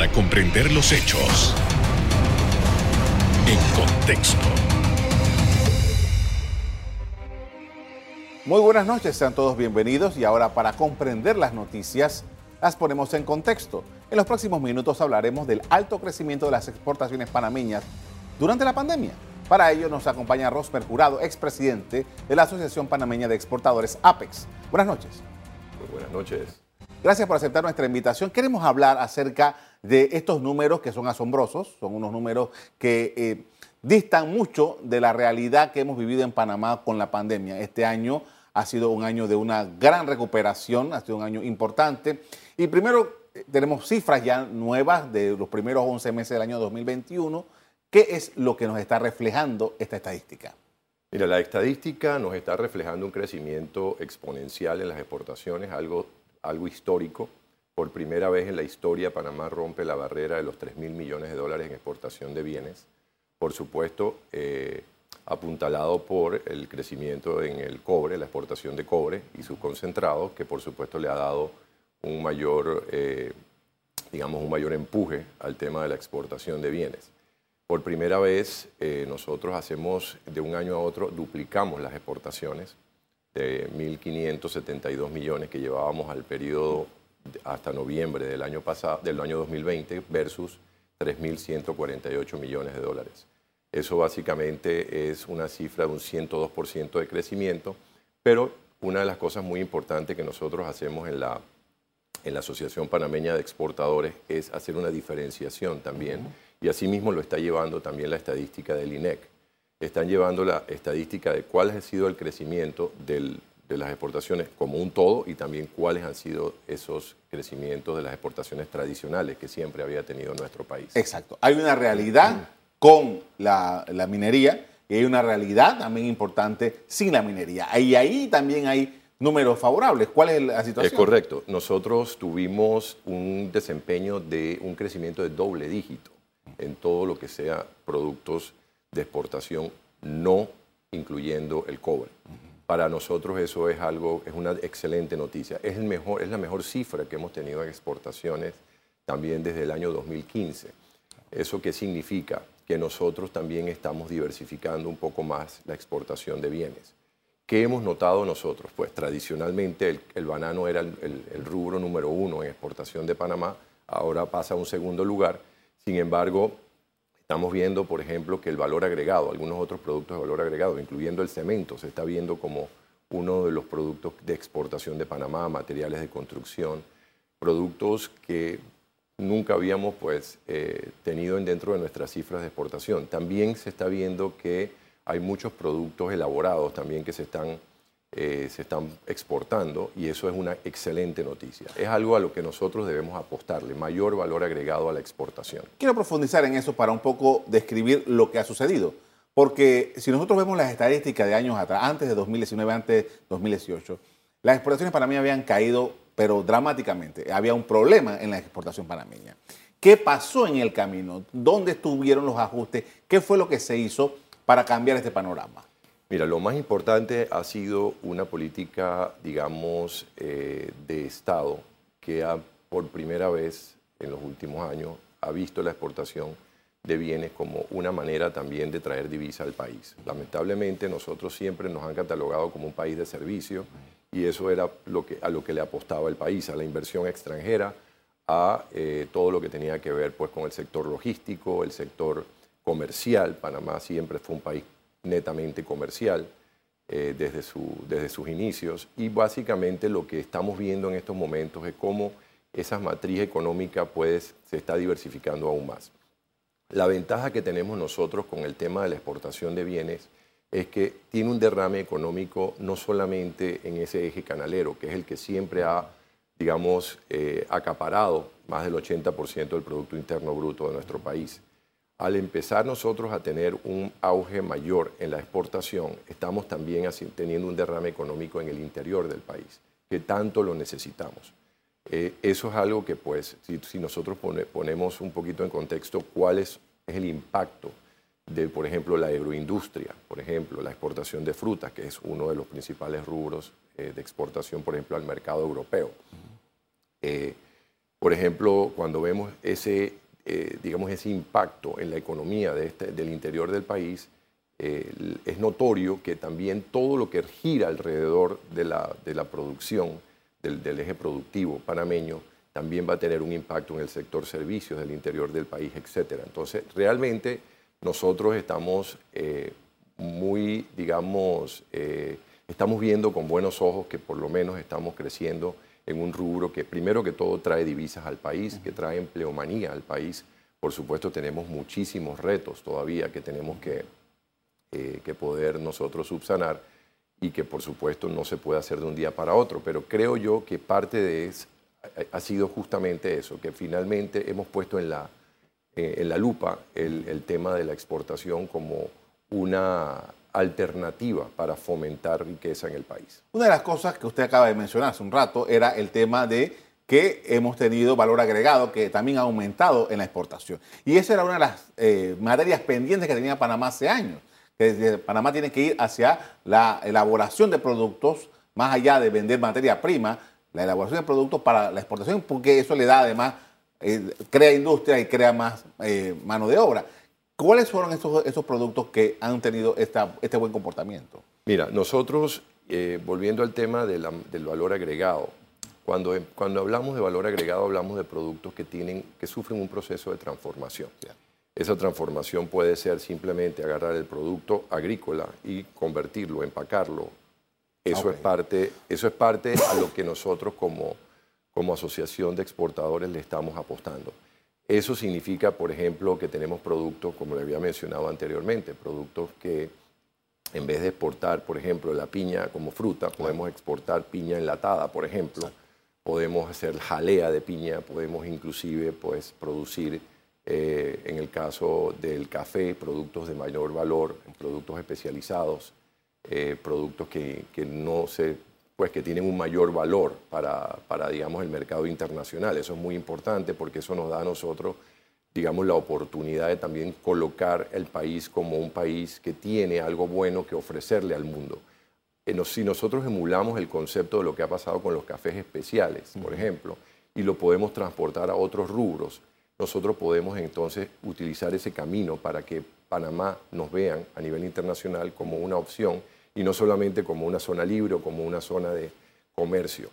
para comprender los hechos en contexto. Muy buenas noches, sean todos bienvenidos y ahora para comprender las noticias las ponemos en contexto. En los próximos minutos hablaremos del alto crecimiento de las exportaciones panameñas durante la pandemia. Para ello nos acompaña Rosmer Jurado, expresidente de la Asociación Panameña de Exportadores APEX. Buenas noches. Muy buenas noches. Gracias por aceptar nuestra invitación. Queremos hablar acerca de estos números que son asombrosos, son unos números que eh, distan mucho de la realidad que hemos vivido en Panamá con la pandemia. Este año ha sido un año de una gran recuperación, ha sido un año importante. Y primero eh, tenemos cifras ya nuevas de los primeros 11 meses del año 2021. ¿Qué es lo que nos está reflejando esta estadística? Mira, la estadística nos está reflejando un crecimiento exponencial en las exportaciones, algo, algo histórico. Por primera vez en la historia, Panamá rompe la barrera de los 3 mil millones de dólares en exportación de bienes. Por supuesto, eh, apuntalado por el crecimiento en el cobre, la exportación de cobre y sus concentrados, que por supuesto le ha dado un mayor, eh, digamos, un mayor empuje al tema de la exportación de bienes. Por primera vez eh, nosotros hacemos de un año a otro, duplicamos las exportaciones de 1.572 millones que llevábamos al periodo hasta noviembre del año, pasado, del año 2020 versus 3.148 millones de dólares. Eso básicamente es una cifra de un 102% de crecimiento, pero una de las cosas muy importantes que nosotros hacemos en la, en la Asociación Panameña de Exportadores es hacer una diferenciación también, y asimismo lo está llevando también la estadística del INEC. Están llevando la estadística de cuál ha sido el crecimiento de las exportaciones como un todo y también cuáles han sido esos crecimientos de las exportaciones tradicionales que siempre había tenido nuestro país. Exacto. Hay una realidad con la, minería y hay una realidad también importante sin la minería. Y ahí también hay números favorables. ¿Cuál es la situación? Es correcto. Nosotros tuvimos un desempeño de un crecimiento de doble dígito en todo lo que sea productos de exportación, no incluyendo el cobre. Para nosotros eso es algo, es una excelente noticia. Es, el mejor, es la mejor cifra que hemos tenido en exportaciones también desde el año 2015. ¿Eso qué significa? que nosotros también estamos diversificando un poco más la exportación de bienes. ¿Qué hemos notado nosotros? Pues tradicionalmente el, banano era el, rubro número uno en exportación de Panamá, ahora pasa a un segundo lugar. Sin embargo, estamos viendo, por ejemplo, que el valor agregado, algunos otros productos de valor agregado, incluyendo el cemento, se está viendo como uno de los productos de exportación de Panamá, materiales de construcción, productos que nunca habíamos pues, eh, tenido dentro de nuestras cifras de exportación. También se está viendo que hay muchos productos elaborados también que se están, eh, se están exportando y eso es una excelente noticia. Es algo a lo que nosotros debemos apostarle, mayor valor agregado a la exportación. Quiero profundizar en eso para un poco describir lo que ha sucedido. Porque si nosotros vemos las estadísticas de años atrás, antes de 2019, antes de 2018, las exportaciones para mí habían caído pero dramáticamente. Había un problema en la exportación panameña. ¿Qué pasó en el camino? ¿Dónde estuvieron los ajustes? ¿Qué fue lo que se hizo para cambiar este panorama? Mira, lo más importante ha sido una política, digamos, eh, de Estado que ha, por primera vez en los últimos años ha visto la exportación de bienes como una manera también de traer divisa al país. Lamentablemente nosotros siempre nos han catalogado como un país de servicio y eso era lo que, a lo que le apostaba el país, a la inversión extranjera, a eh, todo lo que tenía que ver pues, con el sector logístico, el sector comercial. Panamá siempre fue un país netamente comercial eh, desde, su, desde sus inicios y básicamente lo que estamos viendo en estos momentos es cómo esa matriz económica pues, se está diversificando aún más. La ventaja que tenemos nosotros con el tema de la exportación de bienes es que tiene un derrame económico no solamente en ese eje canalero, que es el que siempre ha, digamos, eh, acaparado más del 80% del Producto Interno Bruto de nuestro país. Al empezar nosotros a tener un auge mayor en la exportación, estamos también teniendo un derrame económico en el interior del país, que tanto lo necesitamos. Eh, eso es algo que, pues, si, nosotros ponemos un poquito en contexto cuál es el impacto de, por ejemplo, la agroindustria, por ejemplo, la exportación de frutas, que es uno de los principales rubros eh, de exportación, por ejemplo, al mercado europeo. Eh, Por ejemplo, cuando vemos ese, eh, digamos, ese impacto en la economía de este, del interior del país, eh, es notorio que también todo lo que gira alrededor de la, de la producción, del, del, eje productivo panameño, también va a tener un impacto en el sector servicios del interior del país, etc. Entonces, realmente nosotros estamos eh, muy, digamos, estamos viendo con buenos ojos que por lo menos estamos creciendo en un rubro que primero que todo trae divisas al país, que trae empleomanía al país. Por supuesto tenemos muchísimos retos todavía que tenemos que, eh, que poder nosotros subsanar y que por supuesto no se puede hacer de un día para otro, pero creo yo que parte de eso ha sido justamente eso, que finalmente hemos puesto en la, eh, en la lupa el, el tema de la exportación como una alternativa para fomentar riqueza en el país. Una de las cosas que usted acaba de mencionar hace un rato era el tema de que hemos tenido valor agregado que también ha aumentado en la exportación. Y esa era una de las eh, materias pendientes que tenía Panamá hace años. Que Panamá tiene que ir hacia la elaboración de productos, más allá de vender materia prima, la elaboración de productos para la exportación, porque eso le da además, eh, crea industria y crea más eh, mano de obra. ¿Cuáles fueron esos, esos productos que han tenido esta, este buen comportamiento? Mira, nosotros, eh, volviendo al tema de la, del valor agregado, cuando, cuando hablamos de valor agregado hablamos de productos que, tienen, que sufren un proceso de transformación. Esa transformación puede ser simplemente agarrar el producto agrícola y convertirlo, empacarlo. Eso, okay. es, parte, eso es parte a lo que nosotros como, como asociación de exportadores le estamos apostando. Eso significa, por ejemplo, que tenemos productos, como le había mencionado anteriormente, productos que en vez de exportar, por ejemplo, la piña como fruta, podemos exportar piña enlatada, por ejemplo. Podemos hacer jalea de piña, podemos inclusive pues, producir, eh, en el caso del café, productos de mayor valor, productos especializados, eh, productos que, que no se pues que tienen un mayor valor para, para, digamos, el mercado internacional. Eso es muy importante porque eso nos da a nosotros, digamos, la oportunidad de también colocar el país como un país que tiene algo bueno que ofrecerle al mundo. Eh, si nosotros emulamos el concepto de lo que ha pasado con los cafés especiales, por ejemplo, y lo podemos transportar a otros rubros, nosotros podemos entonces utilizar ese camino para que Panamá nos vean a nivel internacional como una opción y no solamente como una zona libre o como una zona de comercio.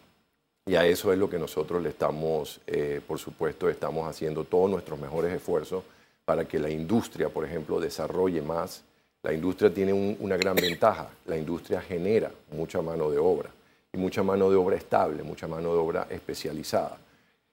Y a eso es lo que nosotros le estamos, eh, por supuesto, estamos haciendo todos nuestros mejores esfuerzos para que la industria, por ejemplo, desarrolle más. La industria tiene un, una gran ventaja. La industria genera mucha mano de obra y mucha mano de obra estable, mucha mano de obra especializada.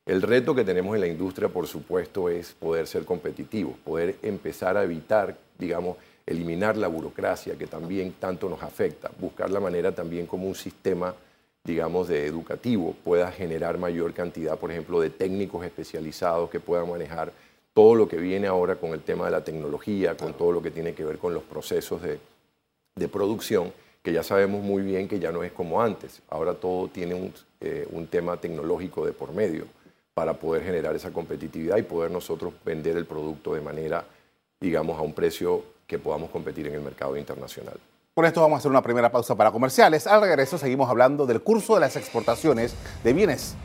El reto que tenemos en la industria, por supuesto, es poder ser competitivos, poder empezar a evitar, digamos, eliminar la burocracia que también tanto nos afecta, buscar la manera también como un sistema, digamos, de educativo pueda generar mayor cantidad, por ejemplo, de técnicos especializados que puedan manejar todo lo que viene ahora con el tema de la tecnología, con todo lo que tiene que ver con los procesos de, de producción, que ya sabemos muy bien que ya no es como antes. Ahora todo tiene un, eh, un tema tecnológico de por medio para poder generar esa competitividad y poder nosotros vender el producto de manera, digamos, a un precio que podamos competir en el mercado internacional. Con esto vamos a hacer una primera pausa para comerciales. Al regreso seguimos hablando del curso de las exportaciones de bienes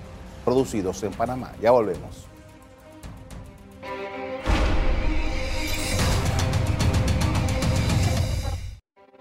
producidos en Panamá. Ya volvemos.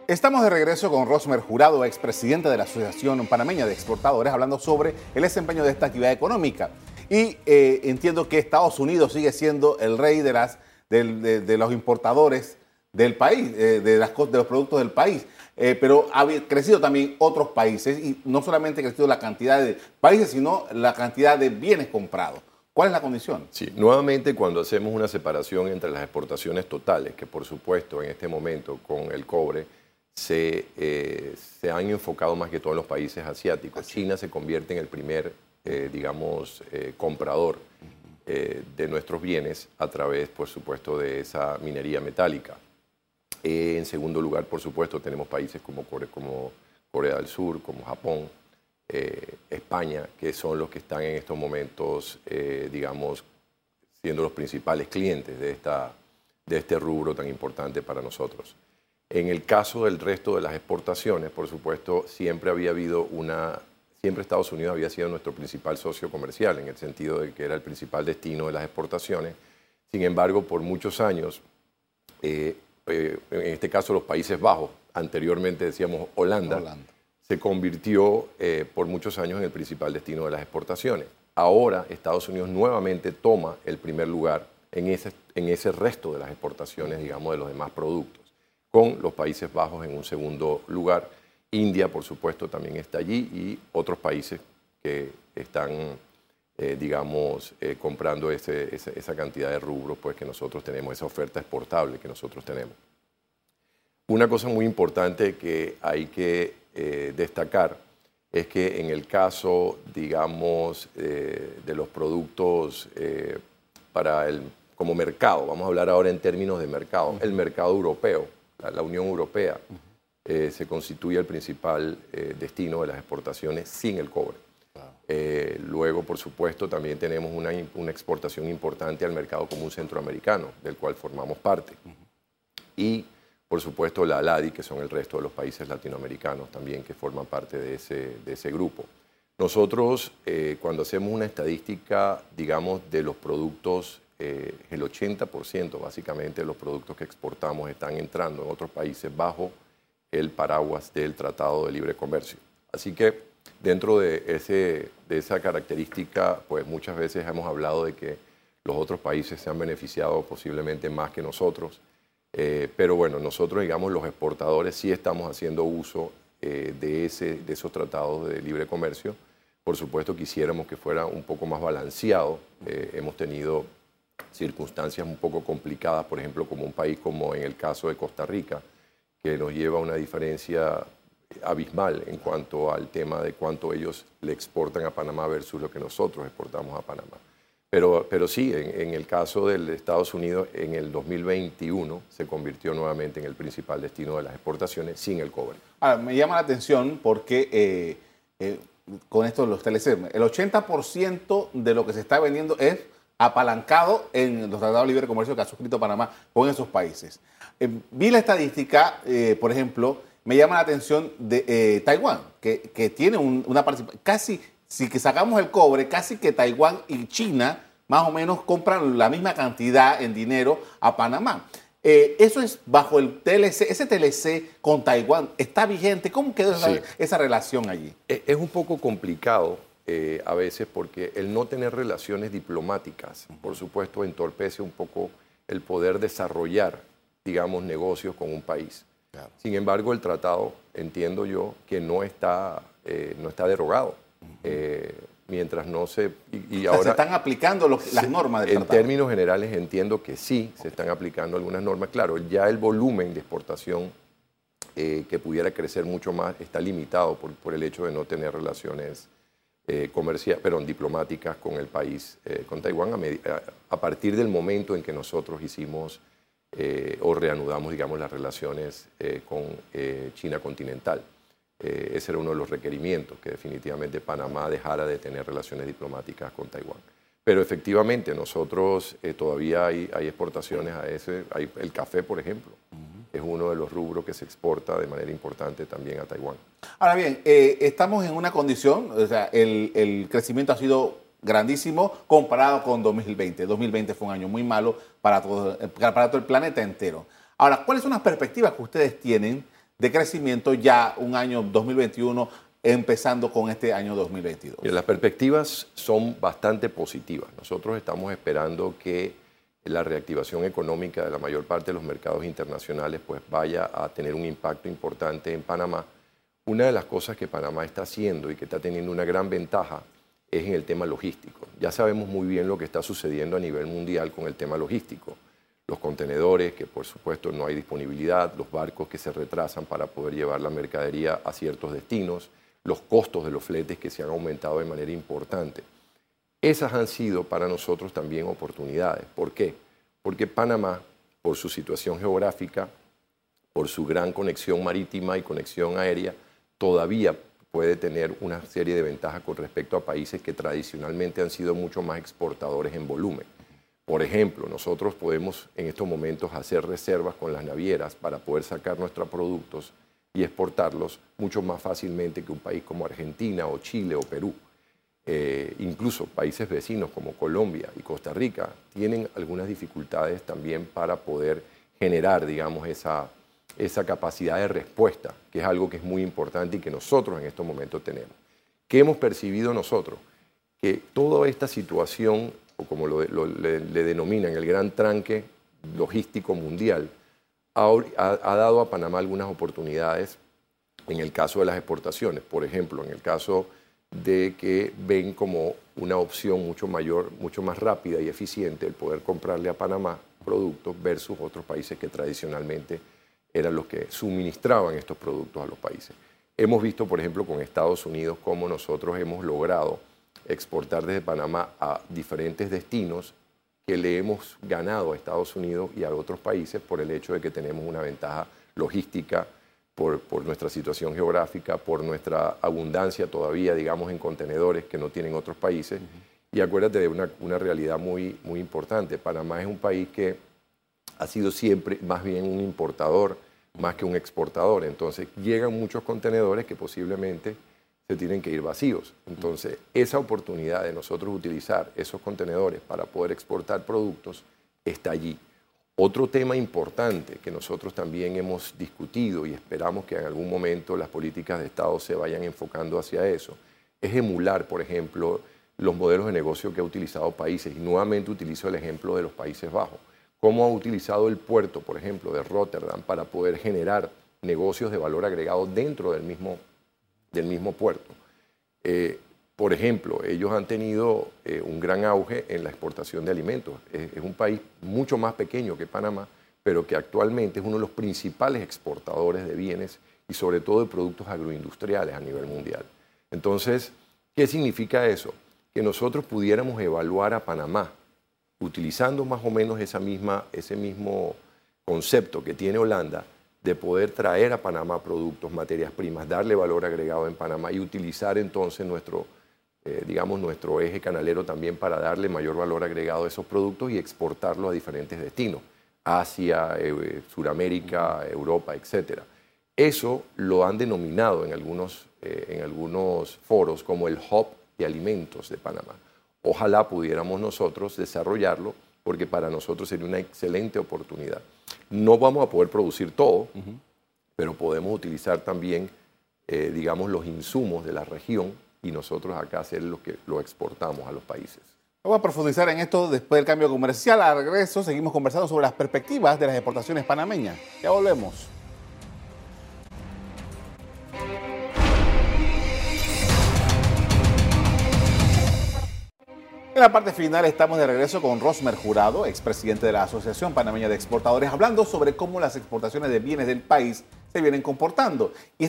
Estamos de regreso con Rosmer Jurado, expresidente de la Asociación Panameña de Exportadores, hablando sobre el desempeño de esta actividad económica. Y eh, entiendo que Estados Unidos sigue siendo el rey de, las, de los importadores del país, eh, de, las, de, los productos del país. Eh, pero ha crecido también otros países y no solamente ha crecido la cantidad de países, sino la cantidad de bienes comprados. ¿Cuál es la condición? Sí, nuevamente cuando hacemos una separación entre las exportaciones totales, que por supuesto en este momento con el cobre se, eh, se han enfocado más que todo en los países asiáticos. China se convierte en el primer, eh, digamos, eh, comprador de nuestros bienes a través, por supuesto, de esa minería metálica. Eh, en segundo lugar, por supuesto, tenemos países como Corea, como Corea del Sur, como Japón, eh, España, que son los que están en estos momentos, eh, digamos, siendo los principales clientes de, esta, de este rubro tan importante para nosotros. En el caso del resto de las exportaciones, por supuesto, siempre había habido una siempre Estados Unidos había sido nuestro principal socio comercial, en el sentido de que era el principal destino de las exportaciones. Sin embargo, por muchos años, eh, eh, en este caso los Países Bajos, anteriormente decíamos Holanda, se convirtió eh, por muchos años en el principal destino de las exportaciones. Ahora Estados Unidos nuevamente toma el primer lugar en ese, en ese resto de las exportaciones, digamos, de los demás productos, con los Países Bajos en un segundo lugar. India, por supuesto, también está allí y otros países que están, eh, digamos, eh, comprando esa, cantidad de rubros, pues que nosotros tenemos, esa oferta exportable que nosotros tenemos. Una cosa muy importante que hay que eh, destacar es que en el caso, digamos, de los productos para el, como mercado, vamos a hablar ahora en términos de mercado, el mercado europeo, la, Unión Europea, se constituye el principal destino de las exportaciones sin el cobre. Eh, luego, por supuesto, también tenemos una, una, exportación importante al mercado común centroamericano, del cual formamos parte. Y, por supuesto, la ALADI, que son el resto de los países latinoamericanos también que forman parte de ese, de ese grupo. Nosotros, cuando hacemos una estadística, digamos, de los productos, el 80% básicamente de los productos que exportamos están entrando en otros países bajo el paraguas del Tratado de Libre Comercio. Así que dentro de, ese, de esa característica, pues muchas veces hemos hablado de que los otros países se han beneficiado posiblemente más que nosotros, eh, pero bueno, nosotros, digamos, los exportadores sí estamos haciendo uso eh, de, ese, de esos tratados de libre comercio. Por supuesto, quisiéramos que fuera un poco más balanceado. Eh, hemos tenido circunstancias un poco complicadas, por ejemplo, como un país como en el caso de Costa Rica, que nos lleva a una diferencia abismal en cuanto al tema de cuánto ellos le exportan a Panamá versus lo que nosotros exportamos a Panamá. Pero, pero sí, en, el caso de Estados Unidos, en el 2021 se convirtió nuevamente en el principal destino de las exportaciones sin el cobre. Ahora, me llama la atención porque eh, eh, con esto los TLC, el 80% de lo que se está vendiendo es apalancado en los tratados de libre comercio que ha suscrito Panamá con esos países. Eh, vi la estadística, por ejemplo, me llama la atención de eh, Taiwán, que, tiene una participación, casi, si que sacamos el cobre, casi que Taiwán y China más o menos compran la misma cantidad en dinero a Panamá. eso es bajo el TLC, ese TLC con Taiwán, ¿está vigente? ¿Cómo quedó esa, relación allí? Es un poco complicado a veces porque el no tener relaciones diplomáticas, por supuesto, entorpece un poco el poder desarrollar digamos, negocios con un país. Sin embargo, el tratado, entiendo yo, que no está, eh, no está derogado. Eh, mientras no se... Y, ahora, se están aplicando las normas del En términos generales entiendo que sí, se están aplicando algunas normas. Claro, ya el volumen de exportación eh, que pudiera crecer mucho más está limitado por, por el hecho de no tener relaciones comerciales, perdón, diplomáticas con el país, con Taiwán, a, a, partir del momento en que nosotros hicimos eh, o reanudamos, digamos, las relaciones eh, con eh, China continental. ese era uno de los requerimientos, que definitivamente Panamá dejara de tener relaciones diplomáticas con Taiwán. Pero efectivamente, nosotros todavía hay, hay, exportaciones a ese, hay el café, por ejemplo, es uno de los rubros que se exporta de manera importante también a Taiwán. Ahora bien, estamos en una condición, o sea, el, el crecimiento ha sido grandísimo comparado con 2020. 2020 fue un año muy malo para todo, para todo el planeta entero. Ahora, ¿cuáles son las perspectivas que ustedes tienen de crecimiento ya un año 2021 empezando con este año 2022? las perspectivas son bastante positivas. Nosotros estamos esperando que la reactivación económica de la mayor parte de los mercados internacionales pues vaya a tener un impacto importante en Panamá. Una de las cosas que Panamá está haciendo y que está teniendo una gran ventaja es en el tema logístico. Ya sabemos muy bien lo que está sucediendo a nivel mundial con el tema logístico. Los contenedores, que por supuesto no hay disponibilidad, los barcos que se retrasan para poder llevar la mercadería a ciertos destinos, los costos de los fletes que se han aumentado de manera importante. Esas han sido para nosotros también oportunidades. ¿Por qué? Porque Panamá, por su situación geográfica, por su gran conexión marítima y conexión aérea, todavía puede tener una serie de ventajas con respecto a países que tradicionalmente han sido mucho más exportadores en volumen. Por ejemplo, nosotros podemos en estos momentos hacer reservas con las navieras para poder sacar nuestros productos y exportarlos mucho más fácilmente que un país como Argentina o Chile o Perú. Eh, incluso países vecinos como Colombia y Costa Rica tienen algunas dificultades también para poder generar, digamos, esa, esa capacidad de respuesta, que es algo que es muy importante y que nosotros en estos momentos tenemos. ¿Qué hemos percibido nosotros? Que toda esta situación, o como lo, le, denominan el gran tranque logístico mundial, ha, ha, dado a Panamá algunas oportunidades en el caso de las exportaciones. Por ejemplo, en el caso de que ven como una opción mucho mayor, mucho más rápida y eficiente el poder comprarle a Panamá productos versus otros países que tradicionalmente eran los que suministraban estos productos a los países. Hemos visto, por ejemplo, con Estados Unidos cómo nosotros hemos logrado exportar desde Panamá a diferentes destinos que le hemos ganado a Estados Unidos y a otros países por el hecho de que tenemos una ventaja logística, por, nuestra situación geográfica, por nuestra abundancia todavía, digamos, en contenedores que no tienen otros países. Y acuérdate de una, una, realidad muy, muy importante. Panamá es un país que ha sido siempre más bien un importador más que un exportador. Entonces llegan muchos contenedores que posiblemente se tienen que ir vacíos. Entonces esa oportunidad de nosotros utilizar esos contenedores para poder exportar productos está allí. Otro tema importante que nosotros también hemos discutido y esperamos que en algún momento las políticas de Estado se vayan enfocando hacia eso, es emular, por ejemplo, los modelos de negocio que ha utilizado países. Y nuevamente utilizo el ejemplo de los Países Bajos cómo ha utilizado el puerto, por ejemplo, de Rotterdam para poder generar negocios de valor agregado dentro del mismo, del mismo puerto. Eh, por ejemplo, ellos han tenido eh, un gran auge en la exportación de alimentos. Es, es, un país mucho más pequeño que Panamá, pero que actualmente es uno de los principales exportadores de bienes y sobre todo de productos agroindustriales a nivel mundial. Entonces, ¿qué significa eso? Que nosotros pudiéramos evaluar a Panamá utilizando más o menos ese mismo concepto que tiene Holanda de poder traer a Panamá productos, materias primas, darle valor agregado en Panamá y utilizar entonces nuestro, eh, digamos, nuestro eje canalero también para darle mayor valor agregado a esos productos y exportarlos a diferentes destinos, Asia, eh, Suramérica, Europa, etc. Eso lo han denominado en algunos, eh, en algunos foros como el hub de alimentos de Panamá. Ojalá pudiéramos nosotros desarrollarlo porque para nosotros sería una excelente oportunidad. No vamos a poder producir todo, pero podemos utilizar también, eh, digamos, los insumos de la región y nosotros acá hacer lo que lo exportamos a los países. Vamos a profundizar en esto después del cambio comercial. Al regreso seguimos conversando sobre las perspectivas de las exportaciones panameñas. Ya volvemos. En la parte final estamos de regreso con Rosmer Jurado, expresidente de la Asociación Panameña de Exportadores, hablando sobre cómo las exportaciones de bienes del país se vienen comportando. Y,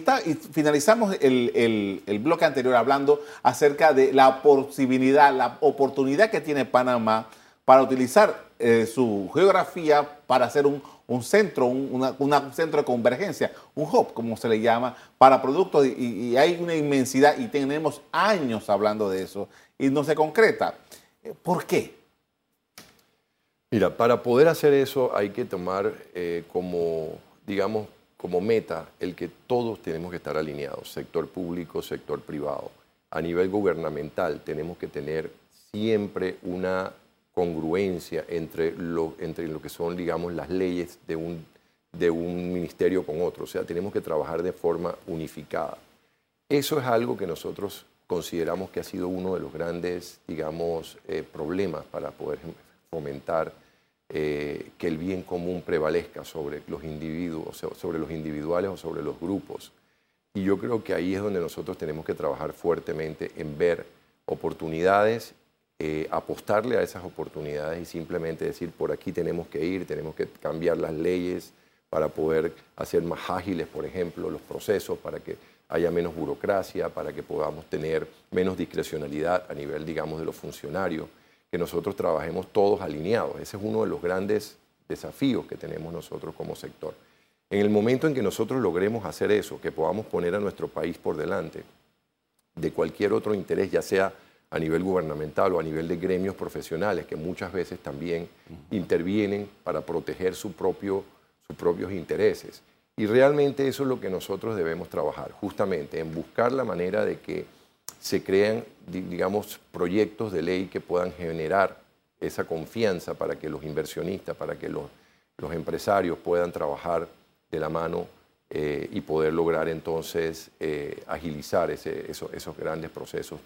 finalizamos el, bloque anterior hablando acerca de la posibilidad, la oportunidad que tiene Panamá para utilizar eh, su geografía para hacer un, centro, un centro de convergencia, un hub, como se le llama, para productos. y hay una inmensidad y tenemos años hablando de eso y no se concreta. ¿Por qué? Mira, para poder hacer eso hay que tomar eh, como, digamos, como meta el que todos tenemos que estar alineados, sector público, sector privado. A nivel gubernamental tenemos que tener siempre una congruencia entre lo, entre lo que son, digamos, las leyes de un, de un ministerio con otro. O sea, tenemos que trabajar de forma unificada. Eso es algo que nosotros consideramos que ha sido uno de los grandes, digamos, eh, problemas para poder fomentar eh, que el bien común prevalezca sobre los individuos, sobre los individuales o sobre los grupos. Y yo creo que ahí es donde nosotros tenemos que trabajar fuertemente en ver oportunidades, eh, apostarle a esas oportunidades y simplemente decir, por aquí tenemos que ir, tenemos que cambiar las leyes para poder hacer más ágiles, por ejemplo, los procesos, para que haya menos burocracia, para que podamos tener menos discrecionalidad a nivel, digamos, de los funcionarios, que nosotros trabajemos todos alineados. Ese es uno de los grandes desafíos que tenemos nosotros como sector. En el momento en que nosotros logremos hacer eso, que podamos poner a nuestro país por delante de cualquier otro interés, ya sea a nivel gubernamental o a nivel de gremios profesionales, que muchas veces también intervienen para proteger su propio, sus propios intereses Y realmente eso es lo que nosotros debemos trabajar, justamente en buscar la manera de que se crean, digamos, proyectos de ley que puedan generar esa confianza para que los inversionistas, para que los, empresarios puedan trabajar de la mano eh, y poder lograr entonces eh, agilizar esos, grandes procesos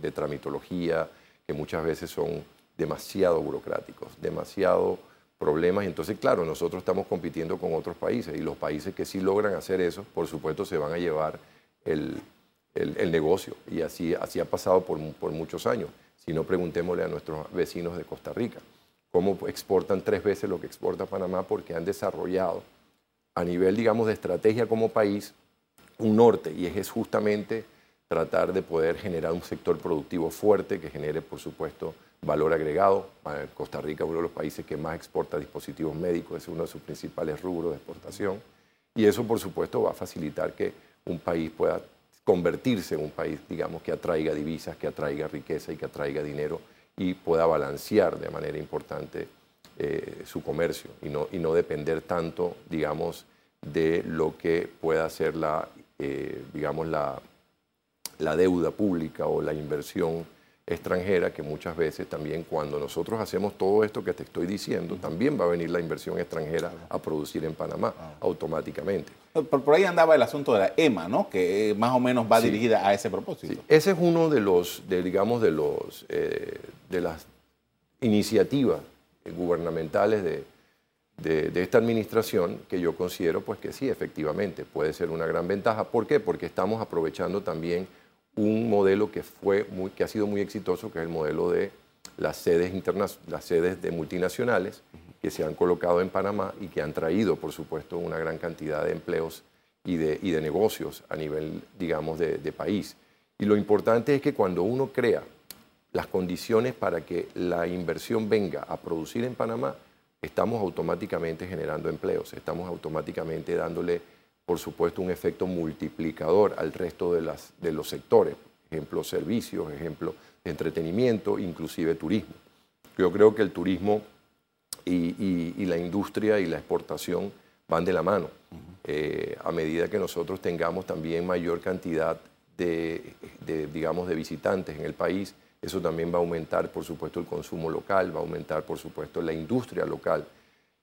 de tramitología que muchas veces son demasiado burocráticos, demasiado problemas. Entonces, claro, nosotros estamos compitiendo con otros países y los países que sí logran hacer eso, por supuesto, se van a llevar el, negocio. Y así, así ha pasado por, por muchos años. Si no, preguntémosle a nuestros vecinos de Costa Rica cómo exportan tres veces lo que exporta Panamá porque han desarrollado a nivel, digamos, de estrategia como país un norte y es justamente tratar de poder generar un sector productivo fuerte que genere, por supuesto, valor agregado. Costa Rica es uno de los países que más exporta dispositivos médicos, es uno de sus principales rubros de exportación. Y eso, por supuesto, va a facilitar que un país pueda convertirse en un país, digamos, que atraiga divisas, que atraiga riqueza y que atraiga dinero y pueda balancear de manera importante eh, su comercio y no, y no depender tanto, digamos, de lo que pueda ser la, eh, digamos, la, la deuda pública o la inversión extranjera, que muchas veces también cuando nosotros hacemos todo esto que te estoy diciendo, también va a venir la inversión extranjera a producir en Panamá automáticamente. Por, ahí andaba el asunto de la EMA, ¿no? Que más o menos va dirigida a ese propósito. Ese es uno de los, digamos, de los, eh, de las iniciativas gubernamentales de, de, esta administración que yo considero, pues que sí, efectivamente, puede ser una gran ventaja. ¿Por qué? Porque estamos aprovechando también un modelo que, fue que ha sido muy exitoso, que es el modelo de las sedes, las sedes de multinacionales que se han colocado en Panamá y que han traído, por supuesto, una gran cantidad de empleos y de, y de negocios a nivel, digamos, de país. Y lo importante es que cuando uno crea las condiciones para que la inversión venga a producir en Panamá, estamos automáticamente generando empleos, estamos automáticamente dándole por supuesto, un efecto multiplicador al resto de, las, de los sectores, ejemplo, servicios, ejemplo, entretenimiento, inclusive turismo. Yo creo que el turismo y, la industria y la exportación van de la mano. Eh, a medida que nosotros tengamos también mayor cantidad de, digamos, de visitantes en el país, eso también va a aumentar, por supuesto, el consumo local, va a aumentar, por supuesto, la industria local,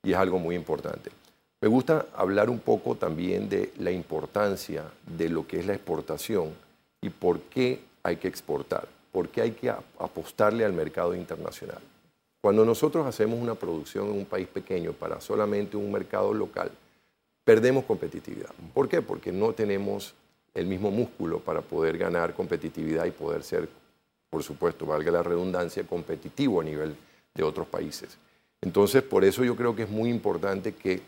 y es algo muy importante. Me gusta hablar un poco también de la importancia de lo que es la exportación y por qué hay que exportar, por qué hay que apostarle al mercado internacional. Cuando nosotros hacemos una producción en un país pequeño para solamente un mercado local, perdemos competitividad. ¿Por qué? Porque no tenemos el mismo músculo para poder ganar competitividad y poder ser, por supuesto, valga la redundancia, competitivo a nivel de otros países. Entonces, por eso yo creo que es muy importante que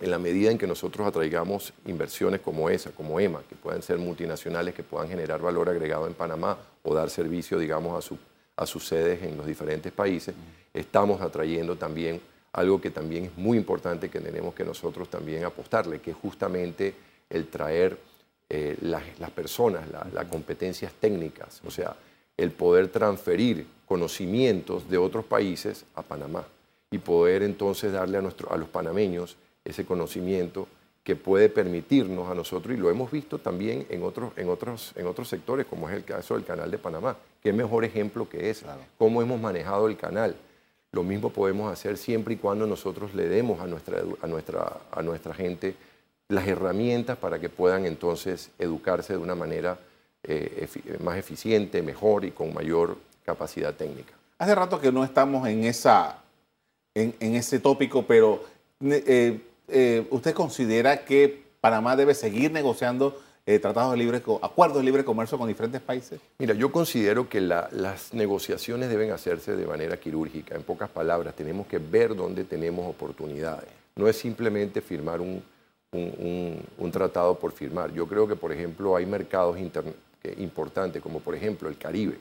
en la medida en que nosotros atraigamos inversiones como esa, como EMA, que puedan ser multinacionales, que puedan generar valor agregado en Panamá o dar servicio, digamos, a, sus sedes en los diferentes países, estamos atrayendo también algo que también es muy importante que tenemos que nosotros también apostarle, que es justamente el traer eh, las, personas, las competencias técnicas, o sea, el poder transferir conocimientos de otros países a Panamá y poder entonces darle a, nuestro, a los panameños ese conocimiento que puede permitirnos a nosotros, y lo hemos visto también en otros, en otros, en otros sectores, como es el caso del canal de Panamá. Qué mejor ejemplo que ese, cómo hemos manejado el canal. Lo mismo podemos hacer siempre y cuando nosotros le demos a nuestra, a nuestra, a nuestra gente las herramientas para que puedan entonces educarse de una manera eh, más eficiente, mejor y con mayor capacidad técnica. Hace rato que no estamos en, esa, en, en ese tópico, pero eh, eh, ¿usted considera que Panamá debe seguir negociando eh, tratados de libre, acuerdos de libre comercio con diferentes países? Mira, yo considero que las negociaciones deben hacerse de manera quirúrgica. En pocas palabras, tenemos que ver dónde tenemos oportunidades. No es simplemente firmar un, tratado por firmar. Yo creo que, por ejemplo, hay mercados importantes, como por ejemplo el Caribe.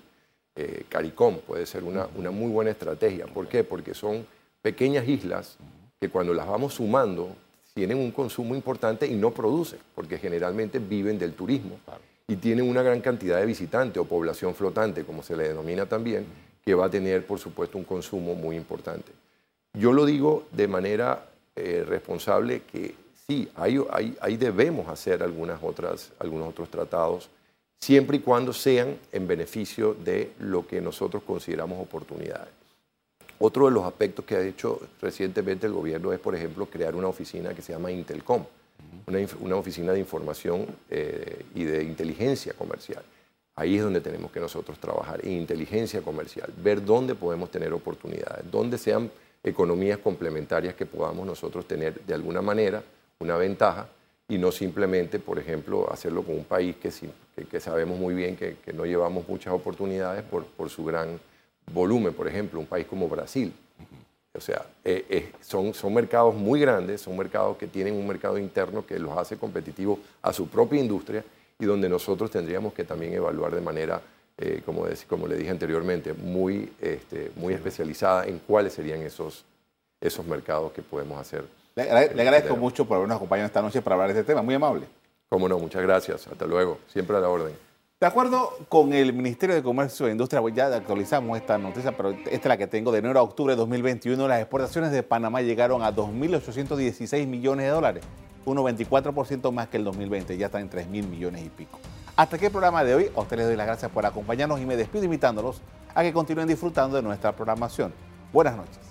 CARICOM puede ser una muy buena estrategia. ¿Por qué? Porque son pequeñas islas que cuando las vamos sumando tienen un consumo importante y no producen, porque generalmente viven del turismo y tienen una gran cantidad de visitantes o población flotante, como se le denomina también, que va a tener, por supuesto, un consumo muy importante. Yo lo digo de manera eh, responsable que sí, ahí, ahí, debemos hacer algunas otras, algunos otros tratados, siempre y cuando sean en beneficio de lo que nosotros consideramos oportunidades. Otro de los aspectos que ha hecho recientemente el gobierno es, por ejemplo, crear una oficina que se llama Intelcom, una, oficina de información eh, y de inteligencia comercial. Ahí es donde tenemos que nosotros trabajar, en inteligencia comercial, ver dónde podemos tener oportunidades, dónde sean economías complementarias que podamos nosotros tener de alguna manera una ventaja y no simplemente, por ejemplo, hacerlo con un país que, que, sabemos muy bien que, no llevamos muchas oportunidades por, por su gran volumen, por ejemplo, un país como Brasil. O sea, eh, eh, son, son mercados muy grandes, son mercados que tienen un mercado interno que los hace competitivos a su propia industria y donde nosotros tendríamos que también evaluar de manera, eh, como, como le dije anteriormente, muy, este, muy especializada en cuáles serían esos, esos mercados que podemos hacer. Le, agradezco mucho por habernos acompañado esta noche para hablar de este tema, muy amable. Cómo no, muchas gracias, hasta luego, siempre a la orden. De acuerdo con el Ministerio de Comercio e Industria, ya actualizamos esta noticia, pero esta es la que tengo, de enero a octubre de 2021, las exportaciones de Panamá llegaron a 2.816 millones de dólares, 1,24% más que el 2020, ya está en 3.000 millones y pico. Hasta aquí el programa de hoy, a ustedes les doy las gracias por acompañarnos y me despido invitándolos a que continúen disfrutando de nuestra programación. Buenas noches.